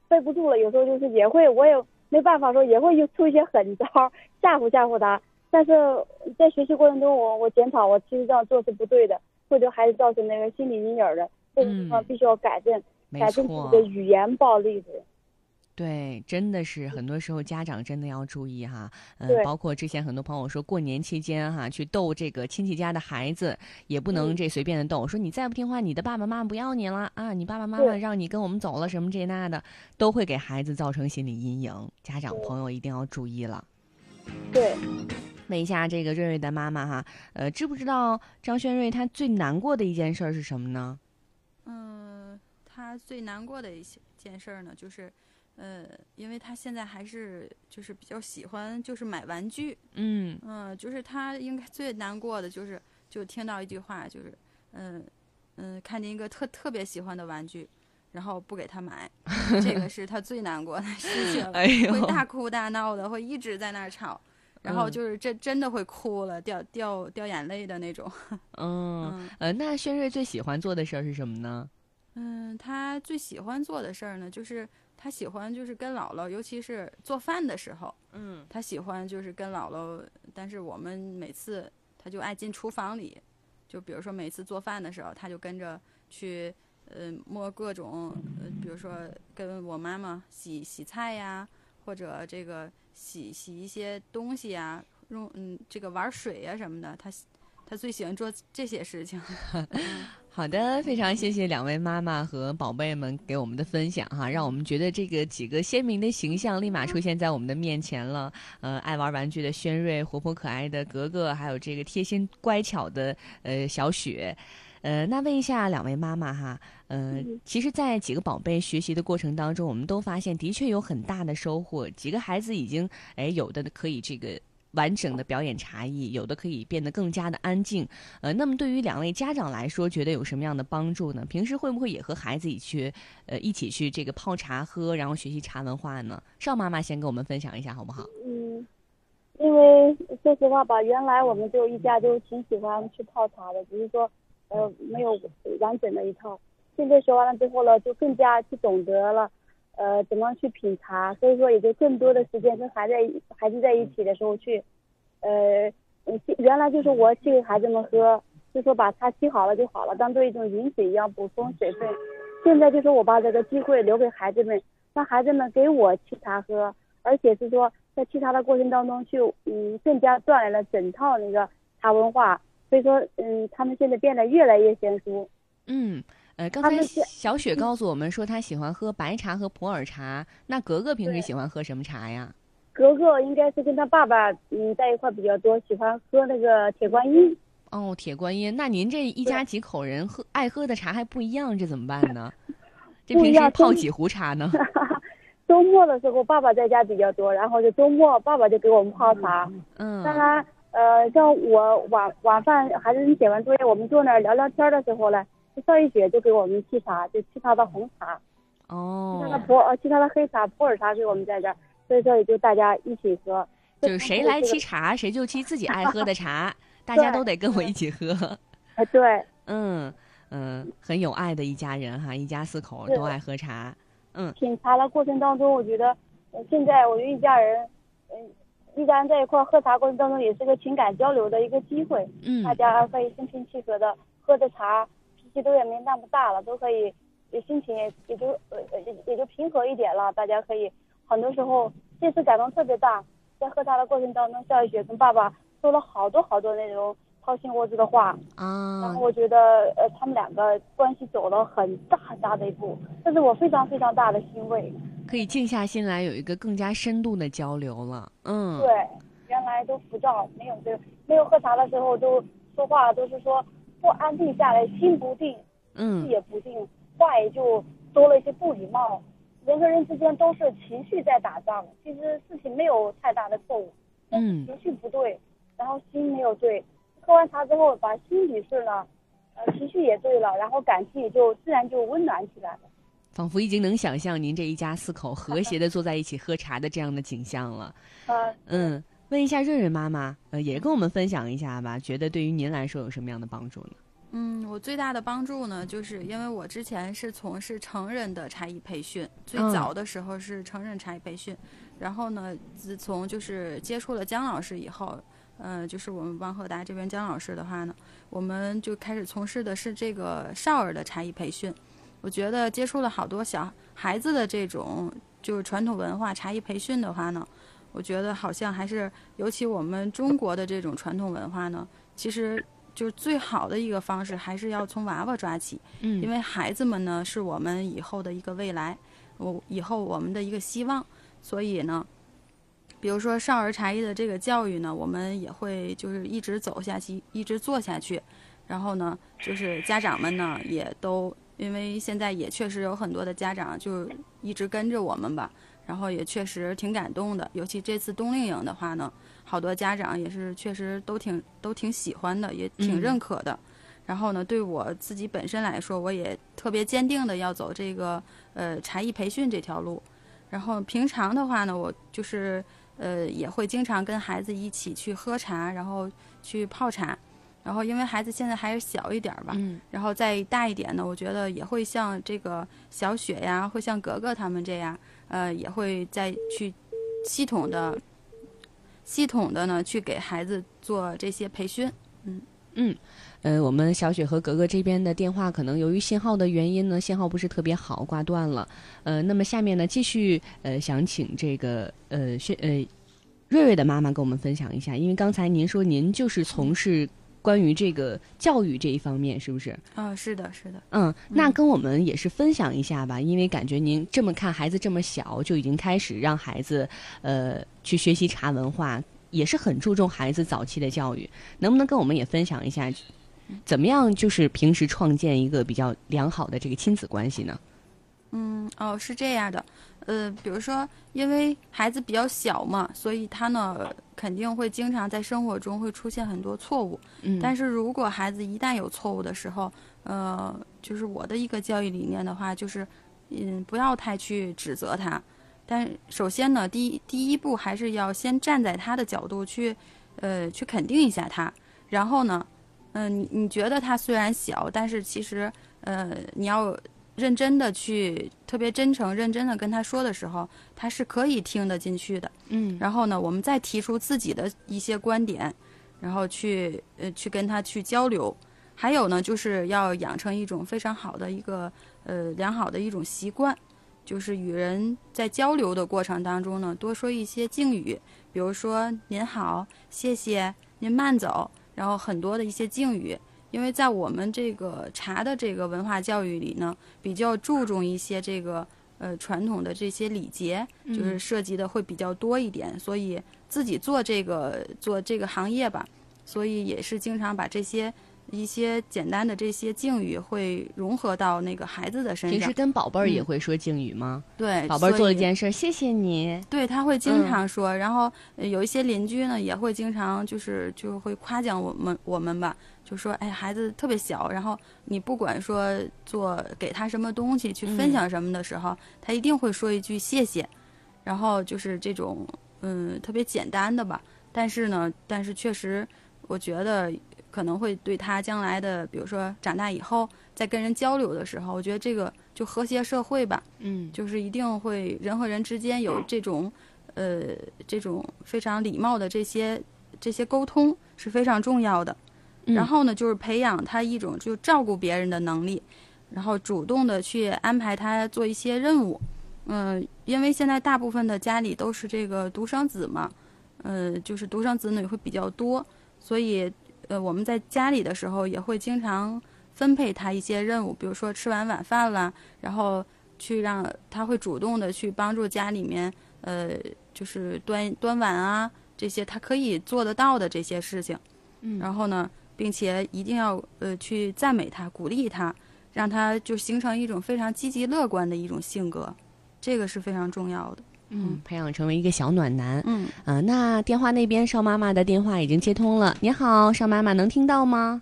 背不住了，有时候就是也会，我也没办法说，也会出一些狠招吓唬吓唬他。但是在学习过程中，我我检讨我其实这样做是不对的，会对孩子造成那个心理阴影的，这个地方嗯。必须要改正，没改正己，的语言暴力的。对，真的是很多时候家长真的要注意哈，嗯、对。包括之前很多朋友说过年期间哈，去逗这个亲戚家的孩子，也不能嗯。这随便的逗，说你再不听话，你的爸爸妈妈不要你了啊，你爸爸妈妈让你跟我们走了什么这那的，都会给孩子造成心理阴影，家长朋友一定要注意了。对，问一下这个瑞瑞的妈妈哈，呃，知不知道张轩瑞他最难过的一件事儿是什么呢？嗯，他最难过的一些件事儿呢，就是，呃，因为他现在还是就是比较喜欢就是买玩具，嗯嗯，就是他应该最难过的就是就听到一句话，就是，嗯嗯，看见一个特特别喜欢的玩具，然后不给他买，这个是他最难过的事情会大哭大闹的，会一直在那儿吵。然后嗯就是真真的会哭了，掉掉掉眼泪的那种。嗯嗯呃，那轩瑞最喜欢做的事儿是什么呢？嗯，他最喜欢做的事儿呢，就是他喜欢就是跟姥姥，尤其是做饭的时候，嗯他喜欢就是跟姥姥。但是我们每次他就爱进厨房里，就比如说每次做饭的时候，他就跟着去，呃，摸各种，呃，比如说跟我妈妈洗洗菜呀，或者这个洗洗一些东西呀，用嗯这个玩水呀什么的，他他最喜欢做这些事情。好的，非常谢谢两位妈妈和宝贝们给我们的分享哈，让我们觉得这个几个鲜明的形象立马出现在我们的面前了。呃，爱玩玩具的轩瑞，活泼可爱的格格，还有这个贴心乖巧的呃小雪。呃，那问一下两位妈妈哈，呃，其实，在几个宝贝学习的过程当中，我们都发现的确有很大的收获。几个孩子已经，哎，有的可以这个完整的表演茶艺，有的可以变得更加的安静。呃，那么对于两位家长来说，觉得有什么样的帮助呢？平时会不会也和孩子一起去，呃，一起去这个泡茶喝，然后学习茶文化呢？邵妈妈先跟我们分享一下好不好？嗯，因为说实话吧，原来我们就一家就挺喜欢去泡茶的，只是说，呃，没有完整的一套。现在学完了之后呢，就更加去懂得了，呃，怎么去品茶，所以说也就更多的时间跟孩子孩子在一起的时候去，呃，原来就是我沏给孩子们喝，就说把茶沏好了就好了，当做一种饮水一样补充水分。现在就是我把这个机会留给孩子们，让孩子们给我沏茶喝，而且是说在沏茶的过程当中去，嗯，更加锻炼了整套那个茶文化。所以说，嗯，他们现在变得越来越娴熟。嗯，呃，刚才小雪告诉我们说她喜欢喝白茶和普洱茶，那格格平时喜欢喝什么茶呀？格格应该是跟他爸爸嗯在一块比较多，喜欢喝那个铁观音。哦，铁观音。那您这一家几口人喝爱喝的茶还不一样，这怎么办呢？这平时泡几壶茶呢？周末的时候，爸爸在家比较多，然后就周末爸爸就给我们泡茶。嗯，当然，呃，像我晚晚饭孩子们写完作业，我们坐那儿聊聊天的时候呢，邵一雪就给我们沏茶，就沏他的红茶，哦沏他的哦，普呃沏他的黑茶、普洱茶给我们在这儿，所以说也就大家一起喝。就是谁来沏沏？茶，谁就沏自己爱喝的茶，大家都得跟我一起喝。哎，对，嗯嗯，很有爱的一家人哈，一家四口都爱喝茶。嗯品茶的过程当中，我觉得，呃现在我觉得一家人，嗯、一家人在一块儿喝茶过程当中，也是个情感交流的一个机会。嗯大家可以心平气和的喝着茶，脾气都也没那么大了，都可以，也心情也也就呃呃也也就平和一点了。大家可以很多时候这次感动特别大，在喝茶的过程当中，肖雨雪跟爸爸说了好多好多那种掏心窝子的话啊，然啊后，我觉得呃他们两个关系走了很大很大的一步，这是我非常非常大的欣慰。可以静下心来，有一个更加深度的交流了。嗯，对，原来都浮躁，没有这个，没有喝茶的时候都说话都是说不安定下来，心不定，气嗯也不定，话也就多了一些不礼貌。人和人之间都是情绪在打仗，其实事情没有太大的错误，嗯情绪不对，然后心没有对。喝完茶之后，把心理顺了，呃，情绪也对了，然后感情也就自然就温暖起来了。仿佛已经能想象您这一家四口和谐的坐在一起喝茶的这样的景象了。呃，嗯，问一下润润妈妈，呃，也跟我们分享一下吧，觉得对于您来说有什么样的帮助呢？嗯，我最大的帮助呢，就是因为我之前是从事成人的茶艺培训，最嗯早的时候是成人茶艺培训，然后呢，自从就是接触了姜老师以后，呃，就是我们王鹤达这边姜老师的话呢，我们就开始从事的是这个少儿的茶艺培训。我觉得接触了好多小孩子的这种就是传统文化茶艺培训的话呢，我觉得好像还是尤其我们中国的这种传统文化呢，其实就是最好的一个方式，还是要从娃娃抓起，嗯因为孩子们呢是我们以后的一个未来，我以后我们的一个希望，所以呢。比如说少儿茶艺的这个教育呢，我们也会就是一直走下去，一直做下去。然后呢，就是家长们呢也都，因为现在也确实有很多的家长就一直跟着我们吧，然后也确实挺感动的。尤其这次冬令营的话呢，好多家长也是确实都挺都挺喜欢的，也挺嗯认可的。然后呢，对我自己本身来说，我也特别坚定的要走这个呃茶艺培训这条路。然后平常的话呢，我就是呃也会经常跟孩子一起去喝茶，然后去泡茶。然后因为孩子现在还是小一点儿吧，嗯然后再大一点呢，我觉得也会像这个小雪呀，会像格格他们这样，呃，也会再去系统的、系统的呢去给孩子做这些培训。嗯嗯呃，我们小雪和格格这边的电话可能由于信号的原因呢，信号不是特别好，挂断了。呃，那么下面呢，继续呃，想请这个呃，薛呃，瑞瑞的妈妈跟我们分享一下，因为刚才您说您就是从事关于这个教育这一方面，是不是？啊、是的，是的，嗯，那跟我们也是分享一下吧，因为感觉您这么看孩子这么小就已经开始让孩子呃去学习茶文化，也是很注重孩子早期的教育，能不能跟我们也分享一下，怎么样就是平时创建一个比较良好的这个亲子关系呢？嗯，哦，是这样的，呃，比如说，因为孩子比较小嘛，所以他呢肯定会经常在生活中会出现很多错误。嗯但是如果孩子一旦有错误的时候，呃，就是我的一个教育理念的话，就是，嗯，不要太去指责他。但首先呢，第一第一步还是要先站在他的角度去，呃，去肯定一下他。然后呢，嗯、你你觉得他虽然小，但是其实，呃，你要认真的去，特别真诚、认真的跟他说的时候，他是可以听得进去的。嗯然后呢，我们再提出自己的一些观点，然后去呃去跟他去交流。还有呢，就是要养成一种非常好的一个呃良好的一种习惯，就是与人在交流的过程当中呢，多说一些敬语，比如说您好、谢谢、您慢走，然后很多的一些敬语。因为在我们这个茶的这个文化教育里呢，比较注重一些这个呃传统的这些礼节，就是涉及的会比较多一点，所以自己做这个做这个行业吧，所以也是经常把这些一些简单的这些敬语会融合到那个孩子的身上平时。跟宝贝儿也嗯会说敬语吗？对，宝贝儿做了一件事儿，谢谢你。对，他会经嗯常说，然后呃有一些邻居呢也会经常就是就会夸奖我们我们吧，就说哎孩子特别小，然后你不管说做给他什么东西去分嗯。享什么的时候，他一定会说一句谢谢，然后就是这种嗯特别简单的吧，但是呢，但是确实我觉得可能会对他将来的，比如说长大以后在跟人交流的时候，我觉得这个就和谐社会吧，嗯。就是一定会人和人之间有这种，呃，这种非常礼貌的这些这些沟通是非常重要的。嗯然后呢，就是培养他一种就照顾别人的能力，然后主动的去安排他做一些任务。嗯、因为现在大部分的家里都是这个独生子嘛，呃，就是独生子女会比较多，所以呃，我们在家里的时候也会经常分配他一些任务，比如说吃完晚饭啦，然后去让他会主动的去帮助家里面，呃，就是端端碗啊这些他可以做得到的这些事情。嗯然后呢，并且一定要呃去赞美他、鼓励他，让他就形成一种非常积极乐观的一种性格，这个是非常重要的。嗯，培养成为一个小暖男。嗯，啊、那电话那边邵妈妈的电话已经接通了。你好，邵妈妈，能听到吗？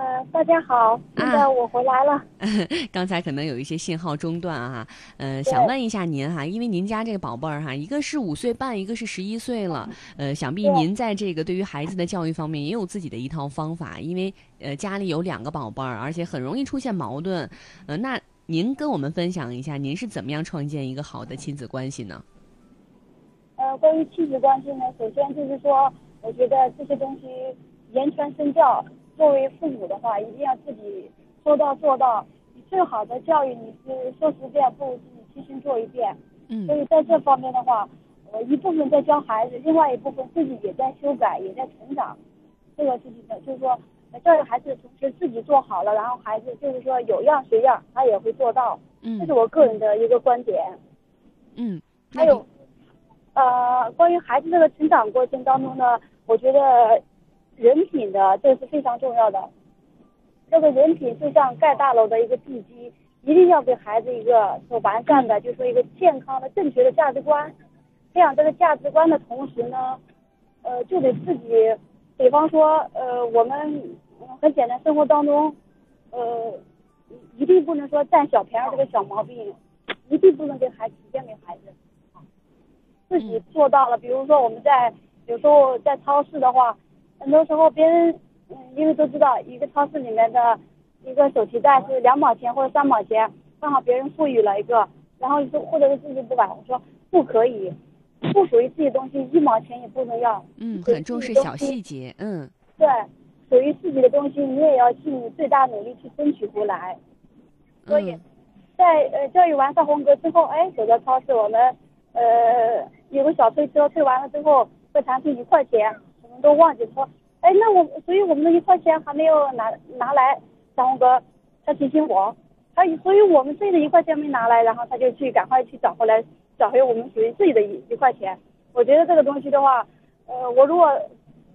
呃，大家好，那啊个我回来了。刚才可能有一些信号中断啊，呃，想问一下您哈，因为您家这个宝贝儿哈，一个是五岁半，一个是十一岁了，呃，想必您在这个对于孩子的教育方面也有自己的一套方法，因为呃家里有两个宝贝儿，而且很容易出现矛盾，呃，那您跟我们分享一下，您是怎么样创建一个好的亲子关系呢？呃，关于亲子关系呢，首先就是说，我觉得这些东西言传身教，作为父母的话，一定要自己说到做到。你最好的教育，你是说十遍不如自己亲身做一遍。嗯所以在这方面的话，我一部分在教孩子，另外一部分自己也在修改，也在成长。这个事情呢，就是说呃教育孩子的同时自己做好了，然后孩子就是说有样学样，他也会做到。嗯这嗯是我个人的一个观点。嗯，还有，呃，关于孩子这个成长过程当中呢，我觉得人品的这是非常重要的。这个人品就像盖大楼的一个地基，一定要给孩子一个说完善的，就说一个健康的、正确的价值观。培养这个价值观的同时呢，呃，就得自己，比方说，呃，我们嗯很简单，生活当中，呃，一定不能说占小便宜这个小毛病，一定不能给孩子体现给孩子。自己做到了，比如说我们在有时候在超市的话，很多时候别人嗯，因为都知道一个超市里面的一个手提袋是两毛钱或者三毛钱，刚好别人赋予了一个，然后就或者是自己不管，我说不可以，不属于自己的东西一毛钱也不能要。嗯，对很重视小细节，嗯对，属于自己的东西，你也要尽你最大努力去争取回来。所以嗯，在呃教育完少红哥之后，哎，走到超市，我们呃有个小推车，推完了之后会弹出一块钱，我们都忘记说，哎，那我所以我们的一块钱还没有拿拿来，小红哥他提醒我，他所以我们自己的一块钱没拿来，然后他就去赶快去找回来，找回我们属于自己的一一块钱。我觉得这个东西的话，呃，我如果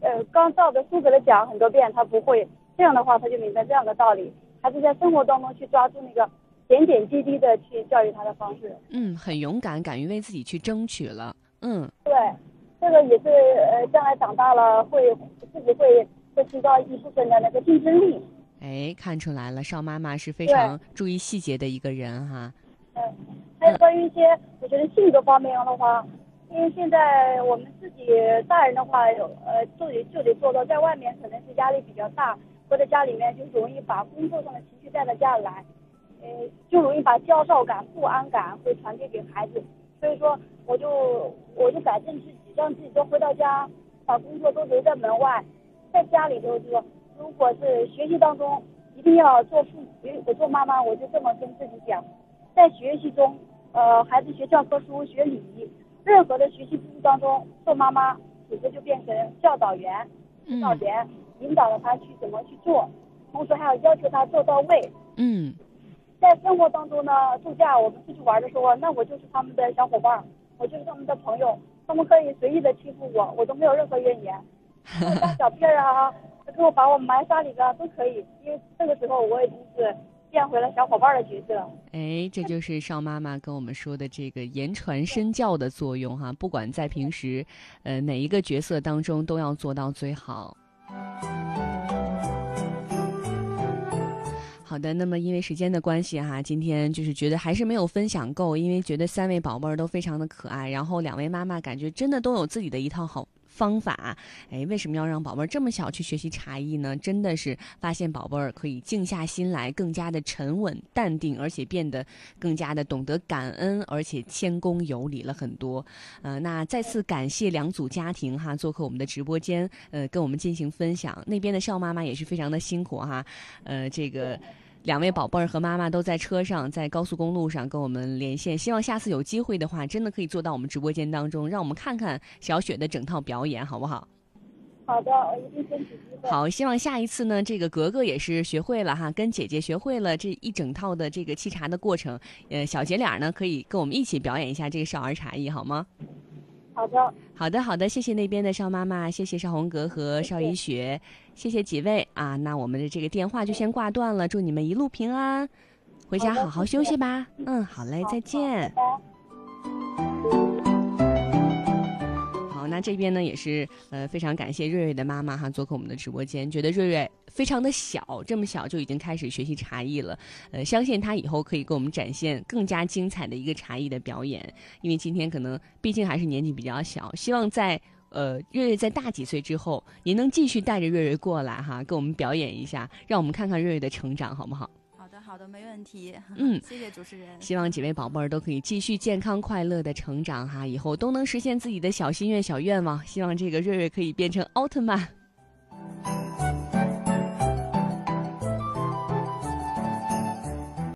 呃刚照着书给他讲很多遍，他不会，这样的话他就明白这样的道理，还是在生活当中去抓住那个点点滴滴的去教育他的方式。嗯，很勇敢，敢于为自己去争取了，嗯。对，这个也是呃将来长大了会自己会会提高一部分的那个竞争力。哎，看出来了，邵妈妈是非常注意细节的一个人哈。嗯，还有关于一些我觉得性格方面的话，因为现在我们自己大人的话，有呃就得就得做到，在外面可能是压力比较大，或者家里面就容易把工作上的情绪带到家里来，呃，就容易把焦躁感、不安感会传递给孩子。所以说，我就我就改正自己，让自己都回到家，把工作都留在门外，在家里头就说，如果是学习当中，一定要做父母，我做妈妈，我就这么跟自己讲，在学习中，呃，孩子学教科书、学礼仪，任何的学习步骤当中，做妈妈此时就变成教导员、指导嗯员，引导了他去怎么去做，同时还要要求他做到位。嗯在生活当中呢，度假我们出去玩的时候，那我就是他们的小伙伴，我就是他们的朋友，他们可以随意的欺负我，我都没有任何怨言。小屁儿啊，给我把我埋沙里边都可以，因为这个时候我已经是变回了小伙伴的角色。哎，这就是邵妈妈跟我们说的这个言传身教的作用哈，不管在平时，呃哪一个角色当中都要做到最好。好的，那么因为时间的关系哈，今天就是觉得还是没有分享够，因为觉得三位宝贝儿都非常的可爱，然后两位妈妈感觉真的都有自己的一套好方法。哎，为什么要让宝贝儿这么小去学习茶艺呢？真的是发现宝贝儿可以静下心来，更加的沉稳淡定，而且变得更加的懂得感恩，而且谦恭有礼了很多。呃，那再次感谢两组家庭哈，做客我们的直播间，呃，跟我们进行分享。那边的邵妈妈也是非常的辛苦哈，呃，这个。两位宝贝儿和妈妈都在车上，在高速公路上跟我们连线。希望下次有机会的话，真的可以坐到我们直播间当中，让我们看看小雪的整套表演，好不好？好的，我一定争取机会。好，希望下一次呢，这个格格也是学会了哈，跟姐姐学会了这一整套的这个沏茶的过程。呃，小姐俩呢可以跟我们一起表演一下这个少儿茶艺，好吗？好的，好的，好的，谢谢那边的邵妈妈，谢谢邵红格和邵怡雪，谢谢几位啊。那我们的这个电话就先挂断了，祝你们一路平安，回家好好好休息吧。嗯，好嘞，再见。好，那这边呢也是呃非常感谢瑞瑞的妈妈哈做客我们的直播间，觉得瑞瑞非常的小，这么小就已经开始学习茶艺了，呃，相信他以后可以给我们展现更加精彩的一个茶艺的表演。因为今天可能毕竟还是年纪比较小，希望在呃瑞瑞在大几岁之后，您能继续带着瑞瑞过来哈，给我们表演一下，让我们看看瑞瑞的成长，好不好？好的。的，好的，没问题。嗯谢谢主持人。希望几位宝贝儿都可以继续健康快乐的成长哈，以后都能实现自己的小心愿、小愿望。希望这个瑞瑞可以变成奥特曼。